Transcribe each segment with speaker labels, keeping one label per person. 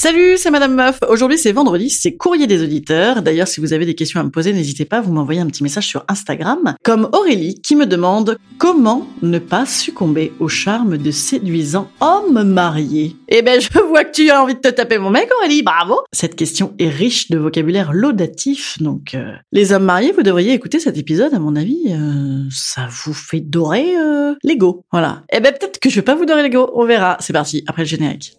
Speaker 1: Salut, c'est Madame Meuf. Aujourd'hui, c'est vendredi, c'est courrier des auditeurs. D'ailleurs, si vous avez des questions à me poser, n'hésitez pas, vous m'envoyez un petit message sur Instagram. Comme Aurélie qui me demande comment ne pas succomber au charme de séduisant homme marié. Eh ben, je vois que tu as envie de te taper mon mec, Aurélie. Bravo. Cette question est riche de vocabulaire laudatif. Donc, euh, les hommes mariés, vous devriez écouter cet épisode. À mon avis, euh, ça vous fait dorer euh, l'ego. Voilà. Eh ben, peut-être que je vais pas vous dorer l'ego. On verra. C'est parti. Après le générique.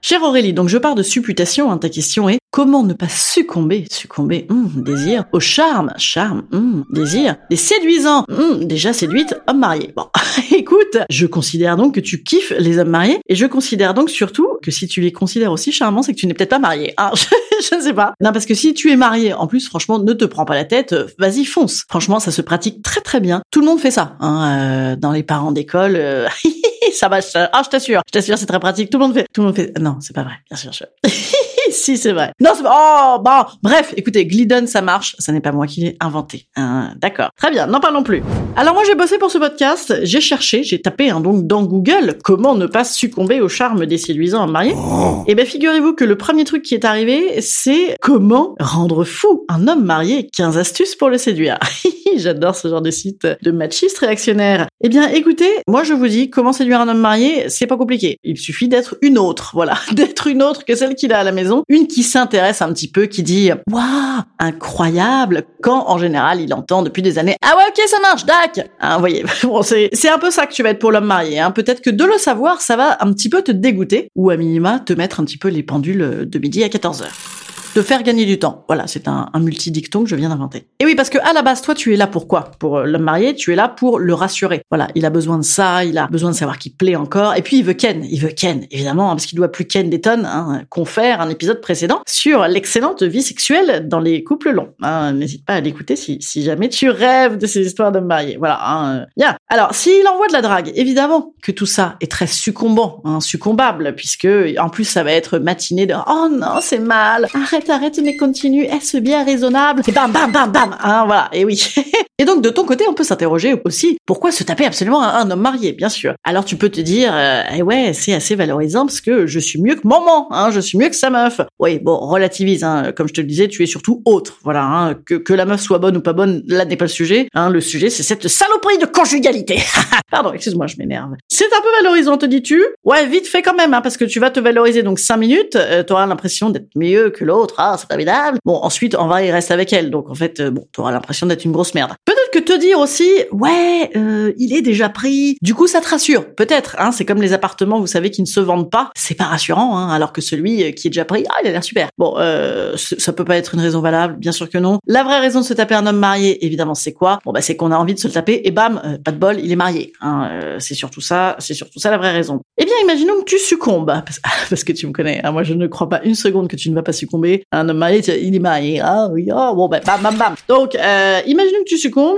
Speaker 1: Chère Aurélie, donc je pars de supputation, hein, ta question est comment ne pas succomber, succomber, hum, désir, au charme, charme, hum, désir, des séduisants, hum, déjà séduite, homme marié. Bon, écoute, je considère donc que tu kiffes les hommes mariés, et je considère donc surtout que si tu les considères aussi charmants, c'est que tu n'es peut-être pas marié. Hein, je ne sais pas. Non, parce que si tu es marié, en plus, franchement, ne te prends pas la tête, vas-y, fonce. Franchement, ça se pratique très très bien. Tout le monde fait ça, hein, euh, dans les parents d'école. euh, ça je, ah, je t'assure, je t'assure, c'est très pratique. Tout le monde fait, tout le monde fait. Non, c'est pas vrai, bien sûr. Je... si, c'est vrai. Non, c'est oh, bon, bref, écoutez, Glidden, ça marche. Ça n'est pas moi qui l'ai inventé. Hein, D'accord, très bien. N'en parlons plus. Alors moi, j'ai bossé pour ce podcast. J'ai cherché, j'ai tapé hein, donc dans Google comment ne pas succomber au charme des séduisants mariés. Et ben, figurez-vous que le premier truc qui est arrivé, c'est comment rendre fou un homme marié? 15 astuces pour le séduire. J'adore ce genre de site de machistes réactionnaires. Eh bien, écoutez, moi je vous dis, comment séduire un homme marié, c'est pas compliqué. Il suffit d'être une autre, voilà, d'être une autre que celle qu'il a à la maison, une qui s'intéresse un petit peu, qui dit waouh, incroyable, quand en général il entend depuis des années ah ouais ok ça marche, dac. Hein, voyez, bon c'est c'est un peu ça que tu vas être pour l'homme marié. Hein. Peut-être que de le savoir, ça va un petit peu te dégoûter ou à minima te mettre un petit peu les pendules de midi à 14 heures faire gagner du temps. Voilà, c'est un, un multi-dicton que je viens d'inventer. Et oui, parce que à la base, toi, tu es là pour quoi? Pour euh, l'homme marié, tu es là pour le rassurer. Voilà, il a besoin de ça, il a besoin de savoir qu'il plaît encore. Et puis, il veut Ken. Il veut Ken, évidemment, hein, parce qu'il doit plus Ken des tonnes, hein, confère un épisode précédent sur l'excellente vie sexuelle dans les couples longs. Hein, N'hésite pas à l'écouter si, jamais tu rêves de ces histoires d'hommes mariés. Voilà, euh, bien. Alors, s'il envoie de la drague, évidemment que tout ça est très succombant, succombable, puisque en plus, ça va être matiné de « Oh non, c'est mal Arrête, arrête, mais continue, est-ce bien raisonnable ?» Et bam, bam, bam, bam hein, Voilà, et oui. et donc, de ton côté, on peut s'interroger aussi, pourquoi se taper absolument un, un homme marié, bien sûr Alors, tu peux te dire euh, Eh ouais, c'est assez valorisant, parce que je suis mieux que maman, hein, je suis mieux que sa meuf. » Oui, bon, relativise, hein, comme je te le disais, tu es surtout autre, voilà, hein, que, que la meuf soit bonne ou pas bonne, là n'est pas le sujet, hein, le sujet, c'est cette saloperie de conjugalité Pardon, excuse-moi, je m'énerve. C'est un peu valorisant, te dis-tu? Ouais, vite fait quand même, hein, parce que tu vas te valoriser donc 5 minutes, euh, tu auras l'impression d'être mieux que l'autre, ah, c'est formidable. Bon, ensuite, en vrai, il reste avec elle, donc en fait, euh, bon, tu auras l'impression d'être une grosse merde. Que te dire aussi, ouais, euh, il est déjà pris, du coup, ça te rassure. Peut-être, hein, c'est comme les appartements, vous savez, qui ne se vendent pas, c'est pas rassurant, hein, alors que celui euh, qui est déjà pris, ah, il a l'air super. Bon, euh, ça peut pas être une raison valable, bien sûr que non. La vraie raison de se taper un homme marié, évidemment, c'est quoi? Bon, bah, c'est qu'on a envie de se le taper, et bam, euh, pas de bol, il est marié. Hein, euh, c'est surtout ça, c'est surtout ça la vraie raison. Eh bien, imaginons que tu succombes, parce, parce que tu me connais, hein, moi je ne crois pas une seconde que tu ne vas pas succomber. Un homme marié, il est marié, ah oui, oh, bon, bah, bam, bam, bam. Donc, imaginons que tu succombes,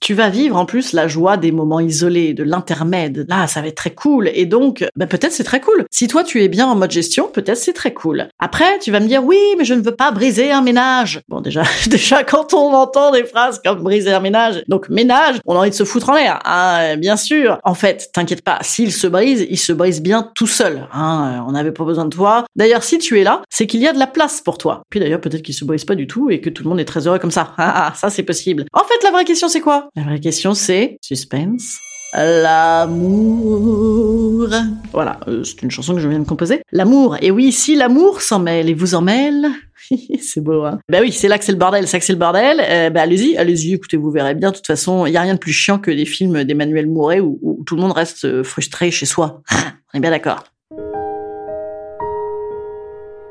Speaker 1: tu vas vivre en plus la joie des moments isolés, de l'intermède. Là, ça va être très cool. Et donc, bah, peut-être c'est très cool. Si toi tu es bien en mode gestion, peut-être c'est très cool. Après, tu vas me dire oui, mais je ne veux pas briser un ménage. Bon, déjà, déjà quand on entend des phrases comme briser un ménage, donc ménage, on a envie de se foutre en l'air, hein, bien sûr. En fait, t'inquiète pas, s'il se brise, il se brise bien tout seul. Hein, on n'avait pas besoin de toi. D'ailleurs, si tu es là, c'est qu'il y a de la place pour toi. Puis d'ailleurs, peut-être qu'il se brise pas du tout et que tout le monde est très heureux comme ça. Ah, ah ça c'est possible. En fait, la vraie question c'est quoi? La vraie question c'est suspense. L'amour. Voilà, euh, c'est une chanson que je viens de composer. L'amour. Et oui, si l'amour s'en mêle et vous en mêle, c'est beau, hein Ben oui, c'est là que c'est le bordel, c'est là que c'est le bordel. Euh, ben allez-y, allez-y, écoutez, vous verrez bien. De toute façon, il y a rien de plus chiant que des films d'Emmanuel Mouret où, tout le monde reste euh, frustré chez soi. On est bien d'accord.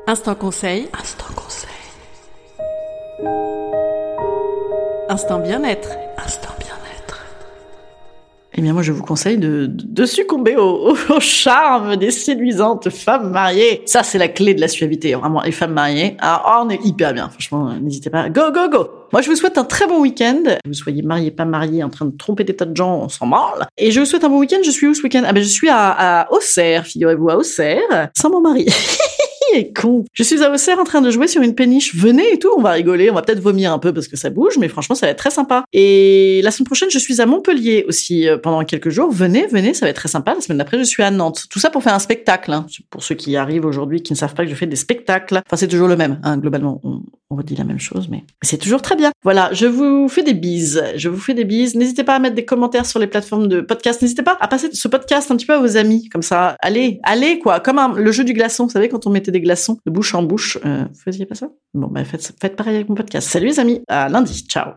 Speaker 2: Instant conseil.
Speaker 1: Instant conseil.
Speaker 2: Instant bien-être.
Speaker 1: Instant bien-être. Eh bien, moi, je vous conseille de, de succomber au, au, charme des séduisantes femmes mariées. Ça, c'est la clé de la suavité, vraiment. Les femmes mariées, ah, oh, on est hyper bien. Franchement, n'hésitez pas. Go, go, go Moi, je vous souhaite un très bon week-end. Vous soyez mariés, pas mariés, en train de tromper des tas de gens, on s'en branle. Et je vous souhaite un bon week-end. Je suis où ce week-end? Ah ben, je suis à, à Auxerre, figurez-vous, à Auxerre, sans mon mari. Je suis à Auxerre en train de jouer sur une péniche. Venez et tout, on va rigoler, on va peut-être vomir un peu parce que ça bouge, mais franchement, ça va être très sympa. Et la semaine prochaine, je suis à Montpellier aussi euh, pendant quelques jours. Venez, venez, ça va être très sympa. La semaine d'après, je suis à Nantes. Tout ça pour faire un spectacle. Hein. Pour ceux qui arrivent aujourd'hui, qui ne savent pas que je fais des spectacles. Enfin, c'est toujours le même. Hein. Globalement, on redit la même chose, mais c'est toujours très bien. Voilà, je vous fais des bises. Je vous fais des bises. N'hésitez pas à mettre des commentaires sur les plateformes de podcast. N'hésitez pas à passer ce podcast un petit peu à vos amis, comme ça. Allez, allez quoi, comme le jeu du glaçon. Vous savez quand on mettait des glaçons de bouche en bouche, euh, vous faisiez pas ça? Bon, bah faites, faites pareil avec mon podcast. Salut les amis, à lundi. Ciao.